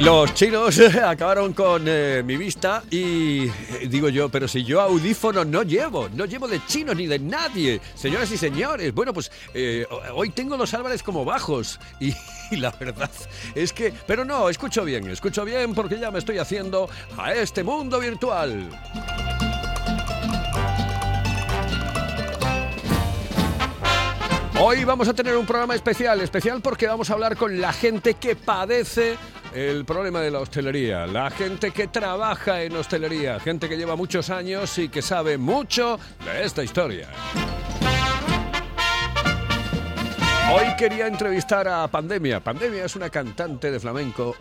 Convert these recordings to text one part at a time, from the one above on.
Los chinos acabaron con eh, mi vista y eh, digo yo, pero si yo audífonos no llevo, no llevo de chinos ni de nadie, señoras y señores. Bueno, pues eh, hoy tengo los Álvarez como bajos y, y la verdad es que, pero no, escucho bien, escucho bien porque ya me estoy haciendo a este mundo virtual. Hoy vamos a tener un programa especial, especial porque vamos a hablar con la gente que padece el problema de la hostelería, la gente que trabaja en hostelería, gente que lleva muchos años y que sabe mucho de esta historia. Hoy quería entrevistar a Pandemia. Pandemia es una cantante de flamenco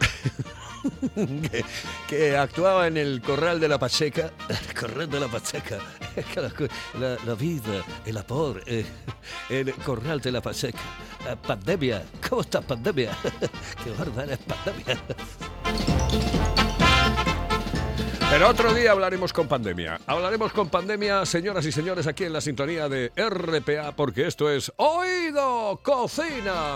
que, actuaba en el Corral de la Pacheca. El Corral de la Pacheca. La, la vida, el amor, eh, el Corral de la Pacheca. Eh, Pandemia. ¿Cómo estás, Pandemia? Qué bárbara es Pandemia. Pero otro día hablaremos con pandemia. Hablaremos con pandemia, señoras y señores, aquí en la sintonía de RPA, porque esto es Oído Cocina.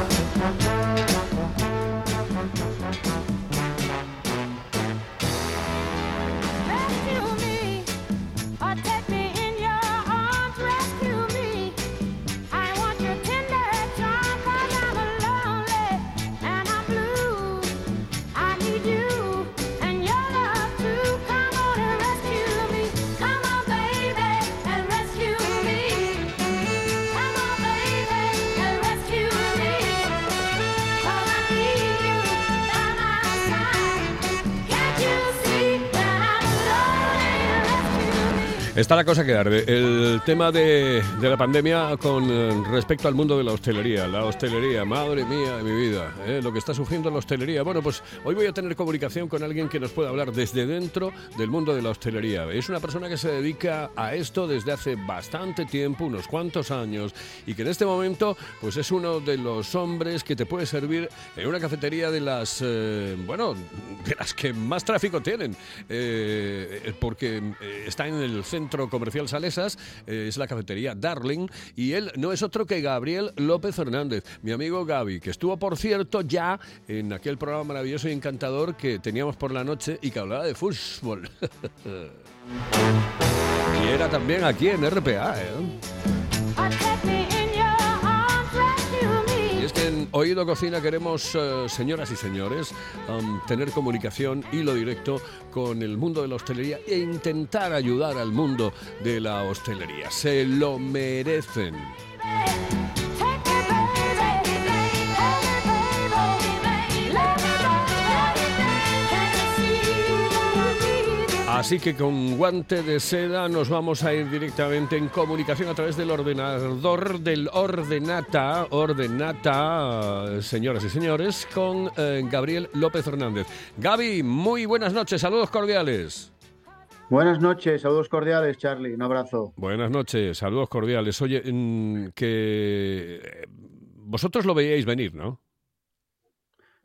Música Está la cosa que arde. El tema de, de la pandemia con eh, respecto al mundo de la hostelería. La hostelería, madre mía de mi vida, ¿eh? lo que está sufriendo la hostelería. Bueno, pues hoy voy a tener comunicación con alguien que nos pueda hablar desde dentro del mundo de la hostelería. Es una persona que se dedica a esto desde hace bastante tiempo, unos cuantos años, y que en este momento pues es uno de los hombres que te puede servir en una cafetería de las, eh, bueno, de las que más tráfico tienen, eh, porque eh, está en el centro comercial Salesas, eh, es la cafetería Darling, y él no es otro que Gabriel López Fernández, mi amigo Gaby, que estuvo, por cierto, ya en aquel programa maravilloso y encantador que teníamos por la noche y que hablaba de fútbol. y era también aquí en RPA, ¿eh? En Oído Cocina queremos, eh, señoras y señores, tener comunicación, hilo directo con el mundo de la hostelería e intentar ayudar al mundo de la hostelería. Se lo merecen. Así que con guante de seda nos vamos a ir directamente en comunicación a través del ordenador del Ordenata, Ordenata, señoras y señores, con eh, Gabriel López Fernández. Gaby, muy buenas noches, saludos cordiales. Buenas noches, saludos cordiales, Charlie, un abrazo. Buenas noches, saludos cordiales. Oye, mm, que eh, vosotros lo veíais venir, ¿no?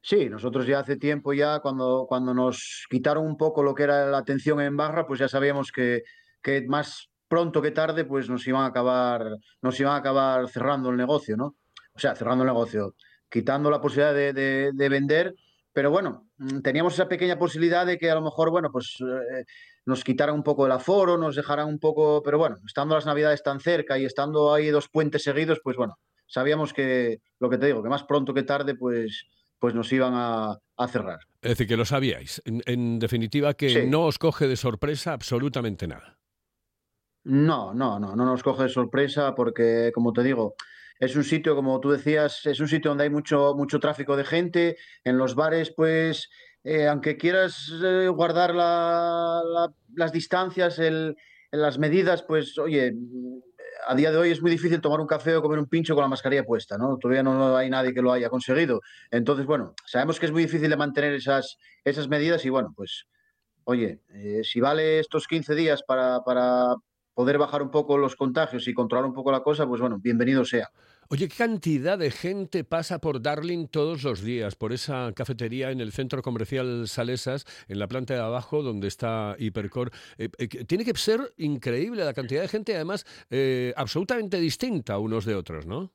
Sí, nosotros ya hace tiempo ya, cuando, cuando nos quitaron un poco lo que era la atención en barra, pues ya sabíamos que, que más pronto que tarde, pues nos iban a acabar, nos iban a acabar cerrando el negocio, ¿no? O sea, cerrando el negocio, quitando la posibilidad de, de- de vender, pero bueno, mm, teníamos esa pequeña posibilidad de que a lo mejor, bueno, pues eh, nos quitaran un poco el aforo, nos dejaran un poco, pero bueno, estando las navidades tan cerca y estando ahí dos puentes seguidos, pues bueno, sabíamos que, lo que te digo, que más pronto que tarde, pues, pues nos iban a, a cerrar. Es decir, que lo sabíais. En, en definitiva, que Sí. no os coge de sorpresa absolutamente nada. No, no, no, no nos coge de sorpresa porque, como te digo, es un sitio, como tú decías, es un sitio donde hay mucho, mucho tráfico de gente. En los bares, pues, eh, aunque quieras eh, guardar la- la- las distancias, el- las medidas, pues, oye, a día de hoy es muy difícil tomar un café o comer un pincho con la mascarilla puesta, ¿no? Todavía no hay nadie que lo haya conseguido. Entonces, bueno, sabemos que es muy difícil de mantener esas, esas medidas y, bueno, pues, oye, eh, si vale estos 15 días para, para poder bajar un poco los contagios y controlar un poco la cosa, pues bueno, bienvenido sea. Oye, ¿qué cantidad de gente pasa por Darling todos los días, por esa cafetería en el centro comercial Salesas, en la planta de abajo donde está Hipercor? Eh, eh, tiene que ser increíble la cantidad de gente, además, eh, absolutamente distinta unos de otros, ¿no?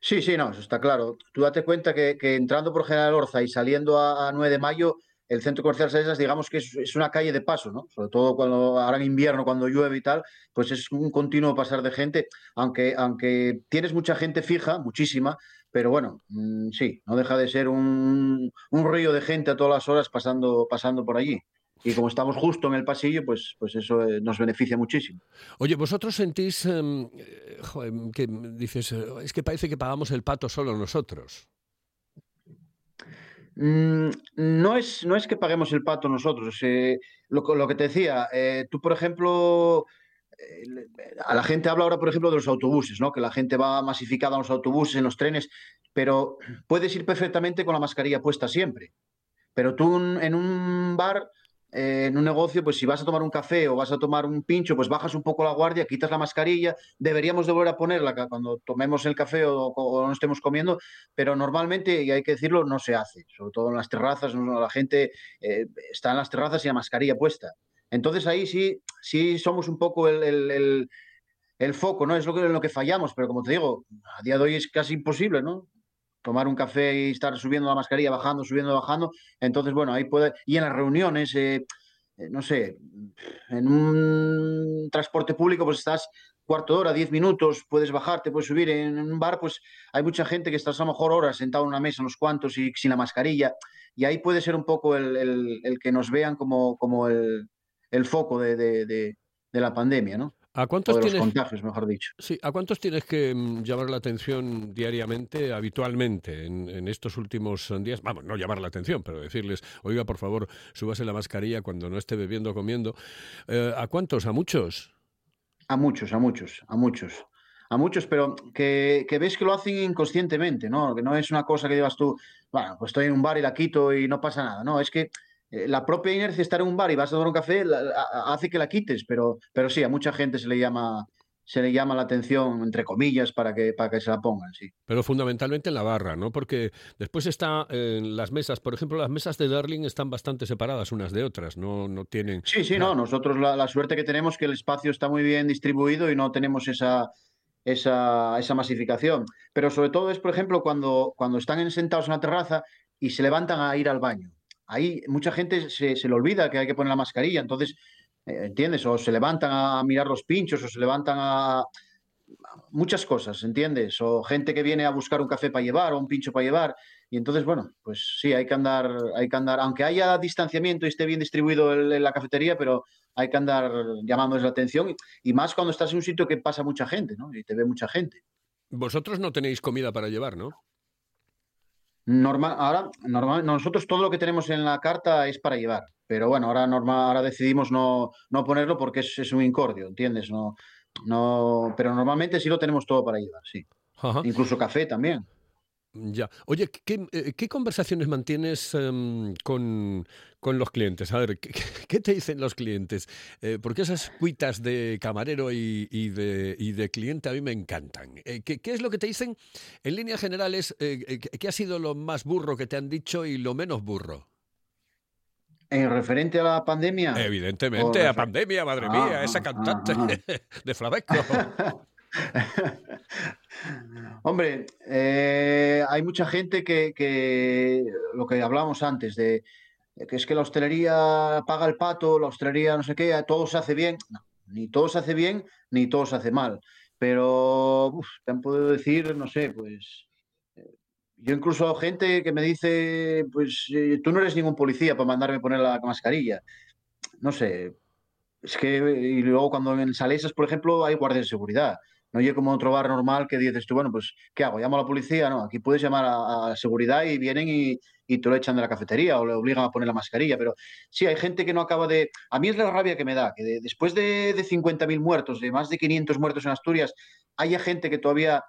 Sí, sí, no, eso está claro. Tú date cuenta que, que entrando por General Orza y saliendo a, a 9 de mayo, el centro comercial Salesas, digamos que es, una calle de paso, ¿no? Sobre todo cuando ahora en invierno, cuando llueve y tal, pues es un continuo pasar de gente, aunque, aunque tienes mucha gente fija, muchísima, pero bueno, mm, sí, no deja de ser un, un río de gente a todas las horas pasando, pasando por allí. Y como estamos justo en el pasillo, pues, pues eso eh, nos beneficia muchísimo. Oye, ¿vosotros sentís em, eh, que dices, es que parece que pagamos el pato solo nosotros? Mm, no es, no es que paguemos el pato nosotros. eh, lo, que- te decía, eh, tú, por ejemplo, eh, a la gente habla ahora, por ejemplo, de los autobuses, ¿no? Que la gente va masificada en los autobuses, en los trenes, pero puedes ir perfectamente con la mascarilla puesta siempre. Pero tú en un bar, eh, en un negocio, pues si vas a tomar un café o vas a tomar un pincho, pues bajas un poco la guardia, quitas la mascarilla, deberíamos de volver a ponerla cuando tomemos el café o, no estemos comiendo, pero normalmente, y hay que decirlo, no se hace, sobre todo en las terrazas, la gente eh, está en las terrazas y la mascarilla puesta. Entonces ahí sí, sí somos un poco el, el- el- foco, ¿no? Es lo que, lo que fallamos, pero como te digo, a día de hoy es casi imposible, ¿no? Tomar un café y estar subiendo la mascarilla, bajando, subiendo, bajando. Entonces, bueno, ahí puede. Y en las reuniones, eh, eh, no sé, en un transporte público, pues estás cuarto de hora, diez minutos, puedes bajarte, puedes subir. En un bar, pues hay mucha gente que estás a lo mejor horas sentado en una mesa, unos cuantos y sin la mascarilla. Y ahí puede ser un poco el, el- que nos vean como, como el, el foco de- de la pandemia, ¿no? ¿A O cuántos de los tienes, contagios, mejor dicho. sí, ¿a cuántos tienes que mm, llamar la atención diariamente, habitualmente, en, en estos últimos eh, días? Vamos, no llamar la atención, pero decirles, oiga, por favor, súbase la mascarilla cuando no esté bebiendo o comiendo. Eh, ¿A cuántos? ¿A muchos? A muchos, a muchos, a muchos. A muchos, pero que, que ves que lo hacen inconscientemente, ¿no? Que no es una cosa que digas tú, bueno, pues estoy en un bar y la quito y no pasa nada. No, es que la propia inercia de estar en un bar y vas a tomar un café la- hace que la quites, pero, pero sí, a mucha gente se le llama, se le llama la atención, entre comillas, para que, para que se la pongan, sí. Pero fundamentalmente en la barra, ¿no? Porque después está en las mesas, por ejemplo, las mesas de Darling están bastante separadas unas de otras, no, no tienen... Sí, sí, no, nosotros la, la suerte que tenemos es que el espacio está muy bien distribuido y no tenemos esa, esa, esa masificación. Pero sobre todo es, por ejemplo, cuando, cuando están en- sentados en la terraza y se levantan a ir al baño. Ahí mucha gente se, se le olvida que hay que poner la mascarilla, entonces, eh, ¿entiendes? O se levantan a mirar los pinchos o se levantan a muchas cosas, ¿entiendes? O gente que viene a buscar un café para llevar o un pincho para llevar. Y entonces, bueno, pues sí, hay que andar, hay que andar, aunque haya distanciamiento y esté bien distribuido en la cafetería, pero hay que andar llamándoles la atención y más cuando estás en un sitio que pasa mucha gente, ¿no? Y te ve mucha gente. Vosotros no tenéis comida para llevar, ¿no? Normal, ahora, normal, nosotros todo lo que tenemos en la carta es para llevar, pero bueno, ahora, normal, ahora decidimos no, no ponerlo porque es, es un incordio, ¿entiendes? No, no, pero normalmente sí lo tenemos todo para llevar, sí. Ajá. Incluso café también. Ya. Oye, ¿qué, eh, qué conversaciones mantienes em, con, con los clientes? A ver, ¿qué, qué te dicen los clientes? Eh, porque esas cuitas de camarero y, y de, y de cliente a mí me encantan. Eh, ¿qué, qué es lo que te dicen? En líneas generales, eh, ¿qué ha sido lo más burro que te han dicho y lo menos burro? En referente a la pandemia. Evidentemente, a pandemia, madre Ah, mía, esa ah, cantante ah. de Flamenco. Hombre, eh, hay mucha gente que, que lo que hablábamos antes de que es que la hostelería paga el pato, la hostelería no sé qué, todo se hace bien. No, ni todo se hace bien, ni todo se hace mal. Pero te han podido decir, no sé, pues eh, yo incluso gente que me dice, pues eh, tú no eres ningún policía para mandarme poner la mascarilla. No sé, es que, y luego cuando en Salesas, por ejemplo, hay guardias de seguridad. No oye como otro bar normal que dices tú, bueno, pues, ¿qué hago? ¿Llamo a la policía? No, aquí puedes llamar a, a seguridad y vienen y, y te lo echan de la cafetería o le obligan a poner la mascarilla. Pero sí, hay gente que no acaba de... A mí es la rabia que me da, que de- después de, de 50.000 muertos, de más de 500 muertos en Asturias, haya gente que todavía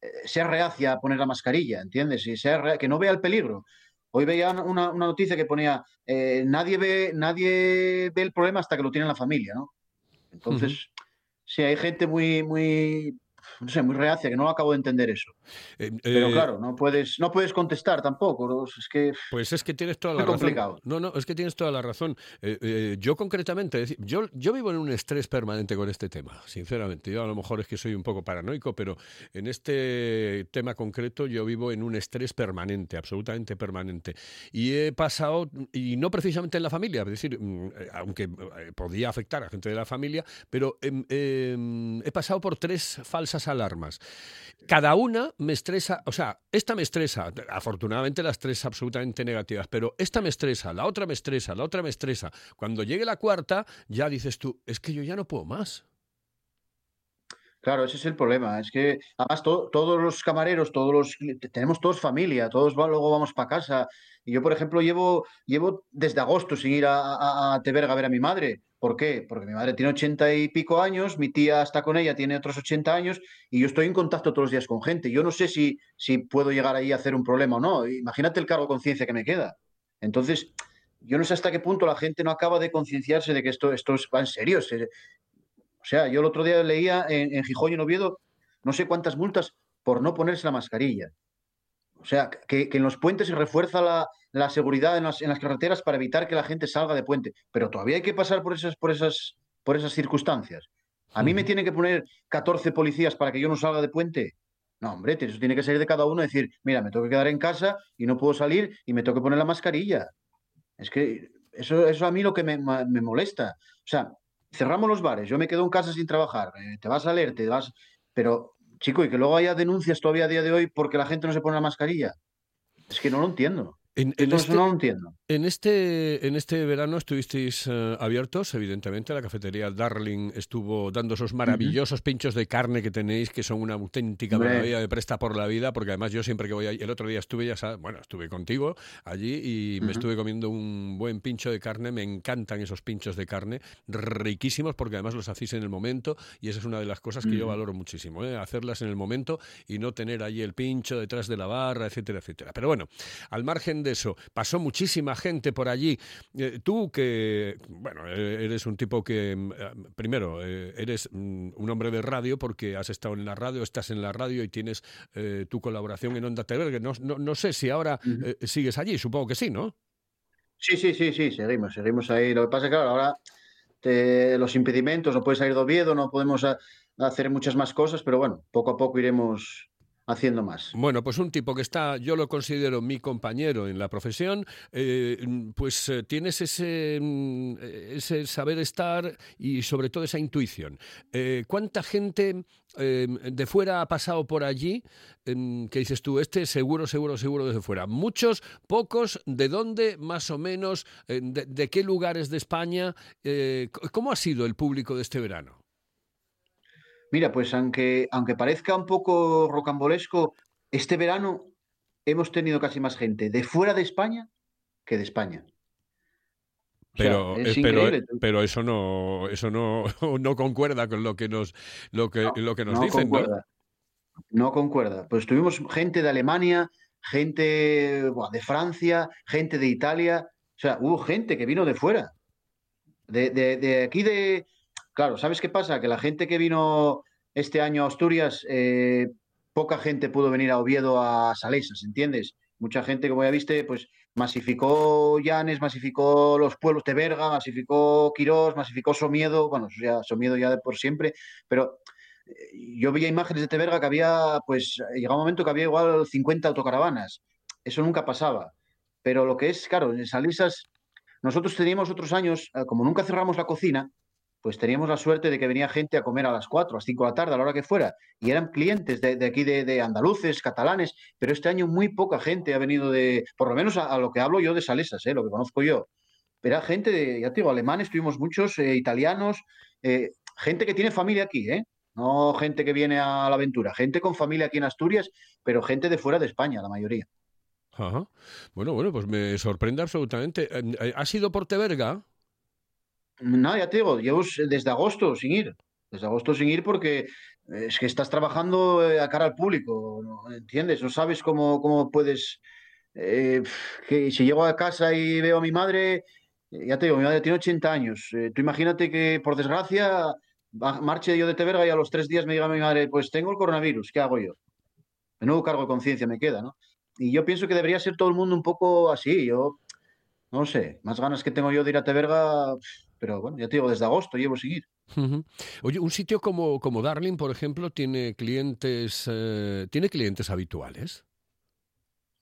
eh, sea reacia a poner la mascarilla, ¿entiendes? Y sea que no vea el peligro. Hoy veía una, una- noticia que ponía, eh, nadie ve, nadie ve el problema hasta que lo tiene en la familia, ¿no? Entonces, sí, hay gente muy, muy, no sé, muy reacia, que no acabo de entender eso. Eh, Pero eh, claro, no puedes, no puedes contestar tampoco, ¿no? Es que Pues es que tienes toda la razón. complicado. No, no, es que tienes toda la razón. Eh, yo concretamente, decir, yo, yo vivo en un estrés permanente con este tema, sinceramente. Yo a lo mejor es que soy un poco paranoico, pero en este tema concreto yo vivo en un estrés permanente, absolutamente permanente. Y he pasado, y no precisamente en la familia, es decir, mm, aunque podía afectar a gente de la familia, pero em, em, he pasado por tres falsas alarmas. Cada una me estresa, o sea, esta me estresa, afortunadamente las tres absolutamente negativas, pero esta me estresa, la otra me estresa, la otra me estresa. Cuando llegue la cuarta, ya dices tú, es que yo ya no puedo más. Claro, ese es el problema. Es que además to- todos los camareros, todos los te- tenemos todos familia, todos va- luego vamos para casa. Y yo, por ejemplo, llevo, llevo desde agosto sin ir a, a, a Teberga a ver a mi madre. ¿Por qué? Porque mi madre tiene ochenta y pico años, mi tía está con ella, tiene otros 80 años, y yo estoy en contacto todos los días con gente. Yo no sé si, si puedo llegar ahí a hacer un problema o no. Imagínate el cargo de conciencia que me queda. Entonces, yo no sé hasta qué punto la gente no acaba de concienciarse de que esto, esto es- va en serio. Se- o sea, yo el otro día leía en, en Gijón y en Oviedo no sé cuántas multas por no ponerse la mascarilla. O sea, que, que en los puentes se refuerza la, la seguridad en las, en las carreteras para evitar que la gente salga de puente. Pero todavía hay que pasar por esas, por esas, por esas circunstancias. ¿A mí me tienen que poner 14 policías para que yo no salga de puente? No, hombre, eso tiene que salir de cada uno decir, mira, me tengo que quedar en casa y no puedo salir y me tengo que poner la mascarilla. Es que eso, eso a mí lo que me molesta. O sea, cerramos los bares, yo me quedo en casa sin trabajar, eh, te vas a leer, te vas... Pero, chico, y que luego haya denuncias todavía a día de hoy porque la gente no se pone la mascarilla. Es que no lo entiendo. En, en Esto este, no lo entiendo. En, este, en este verano estuvisteis eh, abiertos, evidentemente. La cafetería Darling estuvo dando esos maravillosos pinchos de carne que tenéis, que son una auténtica maravilla de presta por la vida, porque además yo siempre que voy ahí, el otro día estuve, ya sabes, bueno, estuve contigo allí y me estuve comiendo un buen pincho de carne. Me encantan esos pinchos de carne, riquísimos, porque además los hacéis en el momento y esa es una de las cosas que yo valoro muchísimo, ¿eh? hacerlas en el momento y no tener allí el pincho detrás de la barra, etcétera, etcétera. Pero bueno, al margen de eso, pasó muchísima gente por allí. Eh, tú que, bueno, eh, eres un tipo que, mm, eh, primero, eh, eres mm, un hombre de radio porque has estado en la radio, estás en la radio y tienes eh, tu colaboración en Onda TV. No, no, no sé si ahora sigues allí, supongo que sí, ¿no? Sí, sí, sí, sí, seguimos, seguimos ahí. Lo que pasa es que, claro, ahora te- los impedimentos, no puedes salir de Oviedo, no podemos a- hacer muchas más cosas, pero bueno, poco a poco iremos haciendo más. Bueno, pues un tipo que está, yo lo considero mi compañero en la profesión, eh, pues eh, tienes ese, mm, ese saber estar y sobre todo esa intuición. Eh, ¿Cuánta gente de fuera ha pasado por allí em, que dices tú, este seguro, seguro, seguro desde fuera? ¿Muchos, pocos? ¿De dónde más o menos? De, qué lugares de España? ¿Cómo ha sido el público de este verano? Mira, pues aunque, aunque parezca un poco rocambolesco, este verano hemos tenido casi más gente de fuera de España que de España. O sea, Pero, es eh, pero, increíble. pero eso no, eso no, no concuerda con lo que nos, lo que, No, lo que nos no dicen, ¿no? concuerda. No concuerda. Pues tuvimos gente de Alemania, gente de Francia, gente de Italia. O sea, hubo gente que vino de fuera. De, de- de aquí de... Claro, ¿sabes qué pasa? Que la gente que vino este año a Asturias, eh, poca gente pudo venir a Oviedo a Salesas, ¿entiendes? Mucha gente, como ya viste, pues masificó Llanes, masificó los pueblos de Berga, masificó Quirós, masificó Somiedo, bueno, ya Somiedo ya de por siempre, pero eh, yo veía imágenes de Teberga que había, pues, llegaba un momento que había igual 50 autocaravanas. Eso nunca pasaba. Pero lo que es, claro, en Salisas, nosotros teníamos otros años, eh, como nunca cerramos la cocina, pues teníamos la suerte de que venía gente a comer a las 4, a las 5 de la tarde, a la hora que fuera, y eran clientes de, aquí, de, andaluces, catalanes, pero este año muy poca gente ha venido de, por lo menos a, lo que hablo yo de Salesas, eh, lo que conozco yo. Pero era gente de, ya te digo, alemanes, tuvimos muchos, eh, italianos, eh, gente que tiene familia aquí, ¿eh? No gente que viene a la aventura, gente con familia aquí en Asturias, pero gente de fuera de España, la mayoría. Ajá. Bueno, bueno, pues me sorprende absolutamente. Eh, eh, ¿Has ido por Teberga? No, ya te digo, llevo desde agosto sin ir. Desde agosto sin ir porque eh, es que estás trabajando eh, a cara al público. ¿entiendes? No sabes cómo, cómo puedes... eh, que si llego a casa y veo a mi madre, ya te digo, mi madre tiene 80 años. Tú imagínate que, por desgracia, marche yo de Teberga y a los tres días me diga mi madre, pues tengo el coronavirus, ¿qué hago yo? Menudo cargo de conciencia me queda, ¿no? Y yo pienso que debería ser todo el mundo un poco así. Yo, no sé, más ganas que tengo yo de ir a Teberga, pero bueno, ya te digo, desde agosto llevo sin ir. Ujú. Oye, un sitio como, como Darling, por ejemplo, tiene clientes, eh, tiene clientes habituales.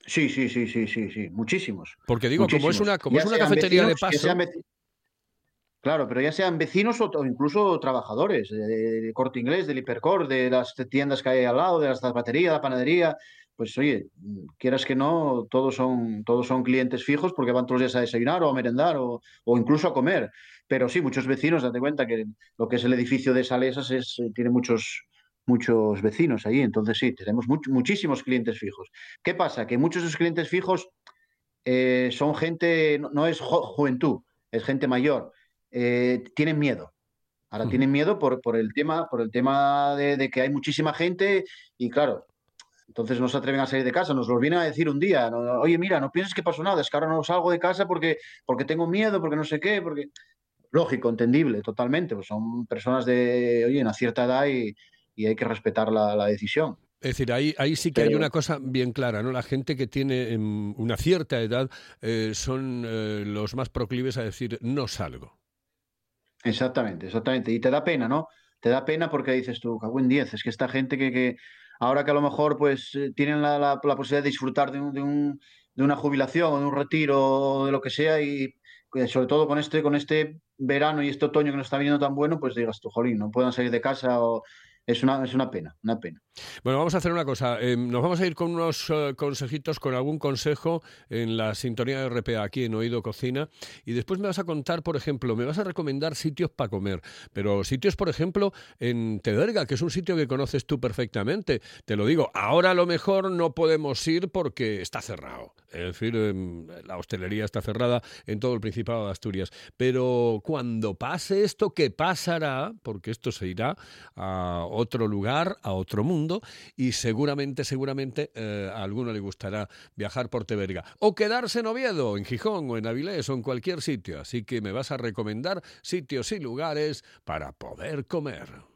Sí, sí, sí, sí, sí, sí, muchísimos. Porque digo, como es una, como Ya es una cafetería de paso. Claro, pero ya sean vecinos o, o incluso trabajadores, de, de- de Corte Inglés, del Hipercor, de las tiendas que hay al lado, de las zapaterías, la panadería, pues oye, quieras que no, todos son, todos son clientes fijos porque van todos los días a desayunar o a merendar o, o incluso a comer. Pero sí, muchos vecinos, date cuenta que lo que es el edificio de Salesas es, eh, tiene muchos, muchos vecinos ahí, entonces sí, tenemos much- muchísimos clientes fijos. ¿Qué pasa? Que muchos de esos clientes fijos eh, son gente, no, no es jo- juventud, es gente mayor, eh, tienen miedo. Ahora tienen miedo por, por el tema, por el tema de, de que hay muchísima gente y claro, entonces no se atreven a salir de casa, nos lo vienen a decir un día, no, oye, mira, no pienses que pasó nada, es que ahora no salgo de casa porque, porque tengo miedo, porque no sé qué, porque... Lógico, entendible, totalmente, pues son personas de, oye, una cierta edad y, y hay que respetar la, la decisión. Es decir, ahí, ahí sí que hay una cosa bien clara, ¿no? La gente que tiene em, una cierta edad eh, son eh, los más proclives a decir no salgo. Exactamente, exactamente. Y te da pena, ¿no? Te da pena porque dices tú, cago en 10, es que esta gente que, que ahora que a lo mejor pues eh, tienen la, la- la posibilidad de disfrutar de, un, de, un- de una jubilación o de un retiro o de lo que sea y sobre todo con este, con este verano y este otoño que nos está viniendo tan bueno, pues digas tú, jolín, no puedan salir de casa o es una, es una pena, una pena. Bueno, vamos a hacer una cosa. eh, nos vamos a ir con unos eh, consejitos, con algún consejo en la sintonía de RPA aquí en Oído Cocina. Y después me vas a contar, por ejemplo, me vas a recomendar sitios para comer. Pero sitios, por ejemplo, en Teberga, que es un sitio que conoces tú perfectamente. Te lo digo, ahora a lo mejor no podemos ir porque está cerrado. Es decir, em, la hostelería está cerrada en todo el Principado de Asturias. Pero cuando pase esto, ¿qué pasará? Porque esto se irá a otro lugar, a otro mundo, y seguramente, seguramente eh, a alguno le gustará viajar por Teberga. O quedarse en Oviedo, en Gijón, o en Avilés, o en cualquier sitio. Así que me vas a recomendar sitios y lugares para poder comer.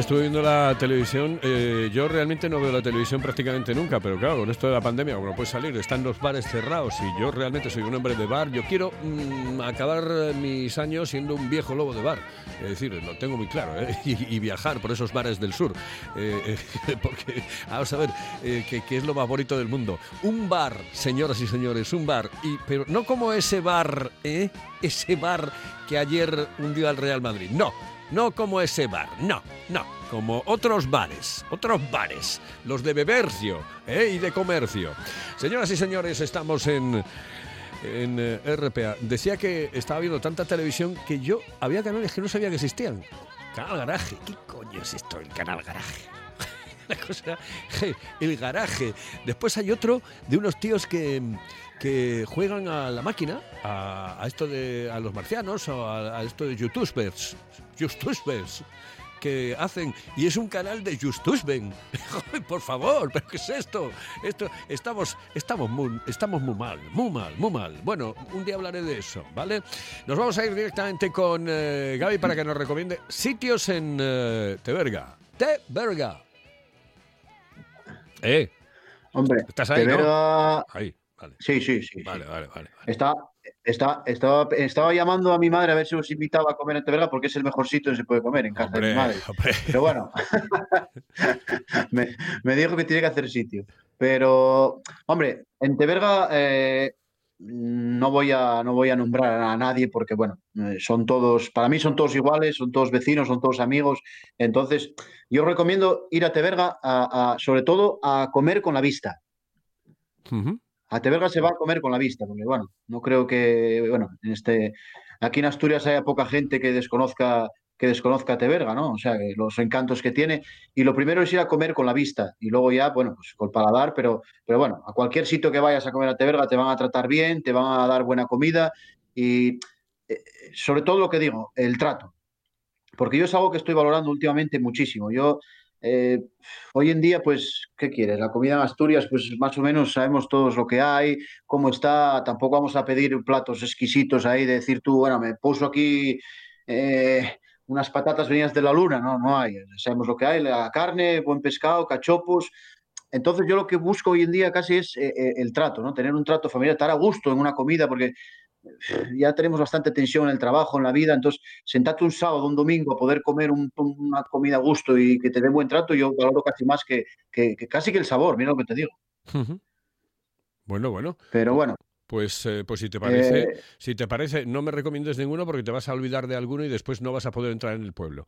Estuve viendo la televisión. eh, yo realmente no veo la televisión prácticamente nunca, pero claro, con esto de la pandemia, como no puedes salir, están los bares cerrados y yo realmente soy un hombre de bar. Yo quiero mm, acabar mis años siendo un viejo lobo de bar. Es decir, lo tengo muy claro, ¿eh? y, viajar por esos bares del sur. Eh, eh, porque, vamos a ver, que, que es lo más bonito del mundo. Un bar, señoras y señores, un bar. Y, pero no como ese bar, ¿eh? Ese bar que ayer hundió al Real Madrid. No. No como ese bar, no, no, como otros bares, otros bares, los de bebercio ¿eh? y de comercio. Señoras y señores, estamos en, en eh, RPA. Decía que estaba viendo tanta televisión que yo había canales que no sabía que existían. Canal Garaje, ¿qué coño es esto, el Canal Garaje? La cosa, el garaje. Después hay otro de unos tíos que, que juegan a la máquina, a, a esto de a los marcianos o a, a esto de YouTubers, YouTubers que hacen y es un canal de Justusben. Por favor, pero qué es esto? Esto estamos estamos muy estamos muy mal, muy mal, muy mal. Bueno, un día hablaré de eso, ¿vale? Nos vamos a ir directamente con eh, Gaby para que nos recomiende sitios en eh, Teberga. Teberga. Eh, Hombre, ¿Estás ahí, no? Ahí, vale. Sí, sí, sí. Vale, vale, vale. Está, está, estaba, estaba llamando a mi madre a ver si os invitaba a comer en Teberga porque es el mejor sitio donde se puede comer en casa de mi madre. hombre. Pero bueno, me, me dijo que tiene que hacer sitio. Pero, hombre, en Teberga eh, no, voy a, no voy a nombrar a nadie porque, bueno, eh, son todos, para mí son todos iguales, son todos vecinos, son todos amigos. Entonces, yo recomiendo ir a Teberga, a- a- sobre todo a comer con la vista. A Teberga se va a comer con la vista, porque bueno, no creo que, bueno, en este, aquí en Asturias haya poca gente que desconozca, que desconozca Teberga, ¿no? O sea, los encantos que tiene. Y lo primero es ir a comer con la vista y luego ya, bueno, pues con el paladar, pero, pero bueno, a cualquier sitio que vayas a comer a Teberga te van a tratar bien, te van a dar buena comida y eh, sobre todo lo que digo, el trato. Porque yo es algo que estoy valorando últimamente muchísimo. Yo, eh, hoy en día, pues, ¿qué quieres? La comida en Asturias, pues más o menos sabemos todos lo que hay, cómo está. Tampoco vamos a pedir platos exquisitos ahí de decir tú, bueno, me puso aquí eh, unas patatas venidas de la luna. No, no hay. Sabemos lo que hay, la carne, buen pescado, cachopos. Entonces yo lo que busco hoy en día casi es eh, el trato, ¿no? Tener un trato familiar, estar a gusto en una comida, porque ya tenemos bastante tensión en el trabajo, en la vida, entonces sentarte un sábado, un domingo a poder comer un- una comida a gusto y que te dé buen trato, yo valoro casi más que, que- que casi que el sabor, mira lo que te digo. Bueno, bueno. Pero bueno, Pues, eh, pues si te parece, Eh, si te parece, no me recomiendes ninguno porque te vas a olvidar de alguno y después no vas a poder entrar en el pueblo.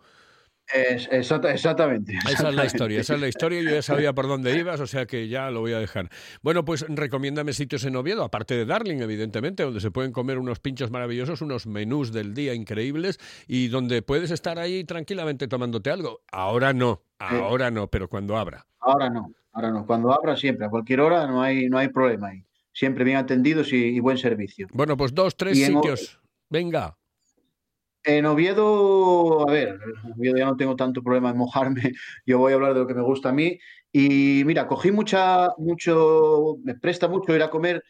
Es- exacta- exactamente. Esa es la historia, esa es la historia. Yo ya sabía por dónde ibas, o sea que ya lo voy a dejar. Bueno, pues recomiéndame sitios en Oviedo, aparte de Darling, evidentemente, donde se pueden comer unos pinchos maravillosos, unos menús del día increíbles y donde puedes estar ahí tranquilamente tomándote algo. Ahora no, ahora no, pero cuando abra. Ahora no, ahora no. Cuando abra siempre, a cualquier hora no hay, no hay problema ahí. Siempre bien atendidos y, y buen servicio. Bueno, pues dos, tres sitios. Venga. En Oviedo, a ver, en Oviedo ya no tengo tanto problema en mojarme, yo voy a hablar de lo que me gusta a mí. Y mira, cogí mucha, mucho, me presta mucho ir a comer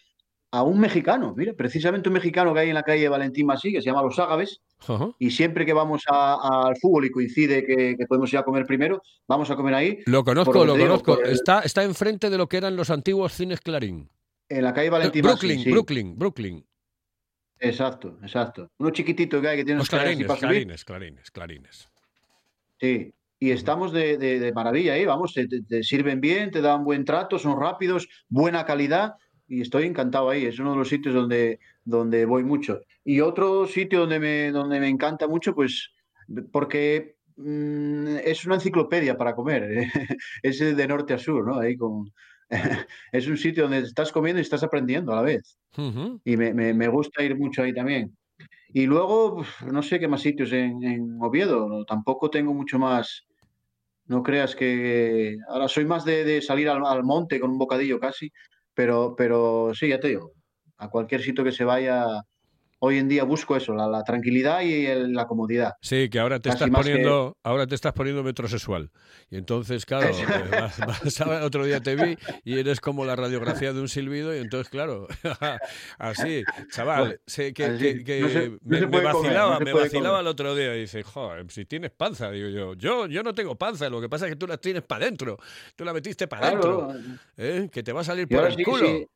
a un mexicano, mira, precisamente un mexicano que hay en la calle Valentín Masí, que se llama Los Ágaves, y siempre que vamos al fútbol y coincide que, que podemos ir a comer primero, vamos a comer ahí, Lo conozco, lo digo, conozco. el- Está, está enfrente de lo que eran los antiguos cines Clarín. en la calle Valentín Masí. Brooklyn, sí. Brooklyn, Brooklyn. Exacto, exacto. Uno chiquitito que hay que tiene Los clarines, subir. clarines, clarines, clarines. Sí, y estamos de, de- de maravilla ahí, vamos, te, te- te sirven bien, te dan buen trato, son rápidos, buena calidad y estoy encantado ahí. Es uno de los sitios donde, donde voy mucho. Y otro sitio donde me, donde me encanta mucho, pues porque mm, es una enciclopedia para comer. es de norte a sur, ¿no? Ahí con... es un sitio donde estás comiendo y estás aprendiendo a la vez. Y me, me- me gusta ir mucho ahí también. Y luego, no sé qué más sitios en, en Oviedo. no, tampoco tengo mucho más. No creas que. Ahora soy más de, de salir al, al monte con un bocadillo casi. Pero, pero sí, ya te digo. A cualquier sitio que se vaya. Hoy en día busco eso, la, la tranquilidad y el- la comodidad. Sí, que ahora te Casi estás que- poniendo, ahora te estás poniendo metrosexual. Y entonces, claro, eh, vas- vas a- otro día te vi y eres como la radiografía de un silbido y entonces, claro, así, chaval, sé que, Así, que- que no se- no me, comer, vacilaba, no me vacilaba comer. el otro día y dice, joder, si tienes panza, digo yo, yo, yo no tengo panza, lo que pasa es que tú la tienes para adentro, tú la metiste para Claro. adentro, ¿eh? que te va a salir Y por el sí, culo. sí.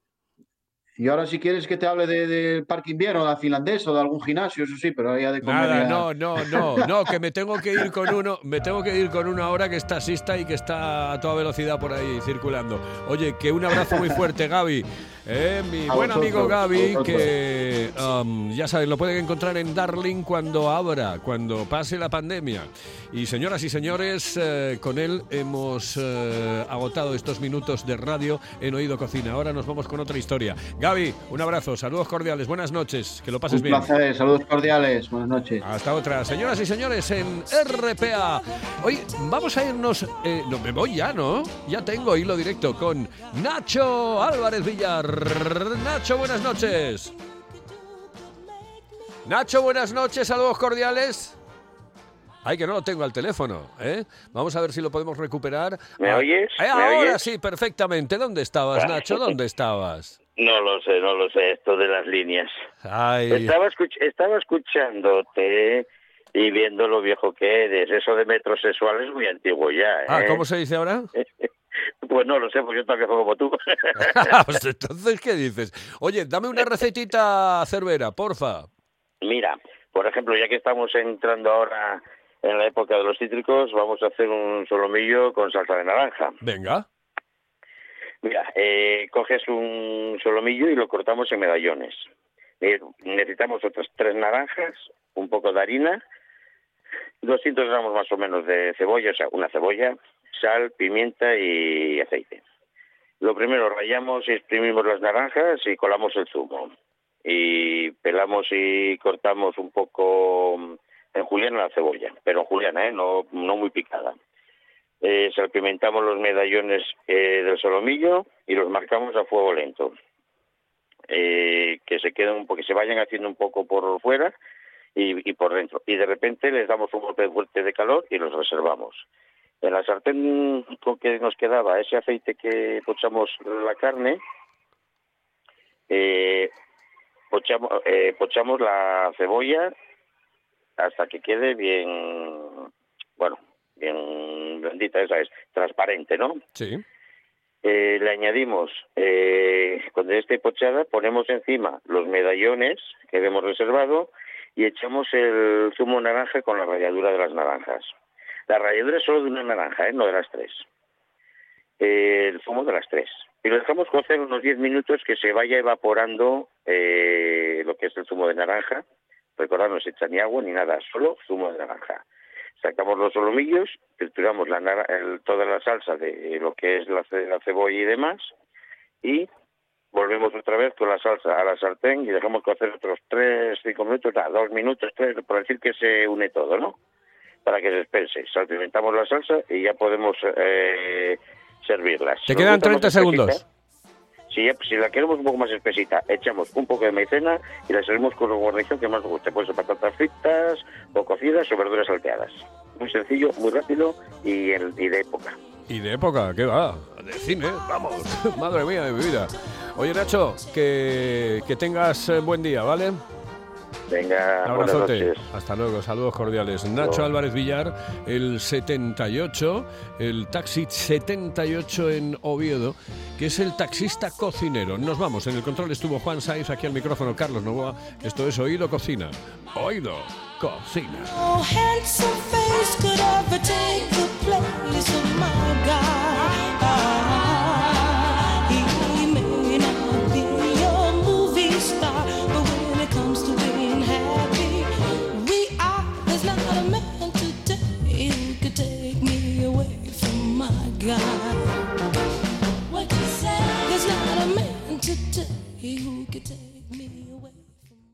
Y ahora si quieres que te hable de- del parque invierno, de la finlandesa o de algún gimnasio, eso sí, pero ya de comer Nada, ya- no, no, no, no, que me tengo que ir con uno, me tengo que ir con uno ahora que está asista y que está a toda velocidad por ahí circulando. Oye, que un abrazo muy fuerte, Gaby. Eh, mi A buen amigo vosotros, Gaby, que um, ya sabes, lo pueden encontrar en Darling cuando abra, cuando pase la pandemia. Y señoras y señores, eh, con él hemos eh, agotado estos minutos de radio en Oído Cocina. Ahora nos vamos con otra historia. Gaby, un abrazo, saludos cordiales, buenas noches, que lo pases Un bien. placer, saludos cordiales, buenas noches. Hasta otra. Señoras y señores, en RPA. Hoy vamos a irnos. eh, no, me voy ya, ¿no? Ya tengo hilo directo con Nacho Álvarez Villar. Nacho, buenas noches. Nacho, buenas noches, saludos cordiales. Ay, que no lo tengo al teléfono, ¿eh? Vamos a ver si lo podemos recuperar. ¿Me Ah, oyes? eh, ¿Me ahora oyes? sí, perfectamente. ¿Dónde estabas, Ah. Nacho? ¿Dónde estabas? No lo sé, no lo sé, esto de las líneas. Ay. Estaba, escuch- estaba escuchándote y viendo lo viejo que eres. Eso de metrosexual es muy antiguo ya, ¿eh? Ah, ¿cómo se dice ahora? Pues no lo sé, pues yo tan viejo como tú. Pues entonces, ¿qué dices? Oye, dame una recetita cervera, porfa. Mira, por ejemplo, ya que estamos entrando ahora en la época de los cítricos, vamos a hacer un solomillo con salsa de naranja. Venga. Mira, eh, coges un solomillo y lo cortamos en medallones. Eh, necesitamos otras tres naranjas, un poco de harina, 200 gramos más o menos de cebolla, o sea, una cebolla, sal, pimienta y aceite. Lo primero, rayamos y exprimimos las naranjas y colamos el zumo. Y pelamos y cortamos un poco mm, en juliana la cebolla, pero en juliana, ¿eh? no, muy picada. Eh, salpimentamos los medallones eh, del solomillo y los marcamos a fuego lento. Eh, que se queden un poco, que se vayan haciendo un poco por fuera y, y por dentro. Y de repente les damos un golpe fuerte de calor y los reservamos. En la sartén con que nos quedaba ese aceite que pochamos la carne, eh, pochamos, eh, pochamos la cebolla hasta que quede bien, bueno, bien blandita, esa es, transparente, ¿no? Sí. Eh, le añadimos, eh, cuando esté pochada, ponemos encima los medallones que hemos reservado y echamos el zumo naranja con la ralladura de las naranjas. La ralladura es solo de una naranja, ¿eh? no de las tres. Eh, el zumo de las tres. Y lo dejamos cocer unos 10 minutos que se vaya evaporando eh, lo que es el zumo de naranja. Recordad, no se echa ni agua ni nada, solo zumo de naranja. Sacamos los solomillos, trituramos la, el- toda la salsa de lo que es la cebolla y demás y volvemos otra vez con la salsa a la sartén y dejamos cocer otros 3, 5 minutos, nada, 2 minutos, 3, por decir que se une todo, ¿no? Para que se espese. Salpimentamos la salsa y ya podemos eh, servirlas. Te quedan nos gusta 30 más segundos. Si, ya- si la queremos un poco más espesita, echamos un poco de maicena y la servimos con la guarnición que más nos guste. Puede ser patatas fritas o cocidas o verduras salteadas. Muy sencillo, muy rápido y, en- y de época. Y de época, ¿qué va? De cine, vamos. Madre mía de mi vida. Oye, Nacho, que, que tengas eh, buen día, ¿vale? Venga, Un buenas abrazote. noches. Hasta luego, saludos cordiales. Nacho. Álvarez Villar, el 78, el taxi 78 en Oviedo, que es el taxista cocinero. Nos vamos. En el control estuvo Juan Saiz, aquí al micrófono Carlos Novoa. Esto es Oído Cocina. Oído Cocina. God.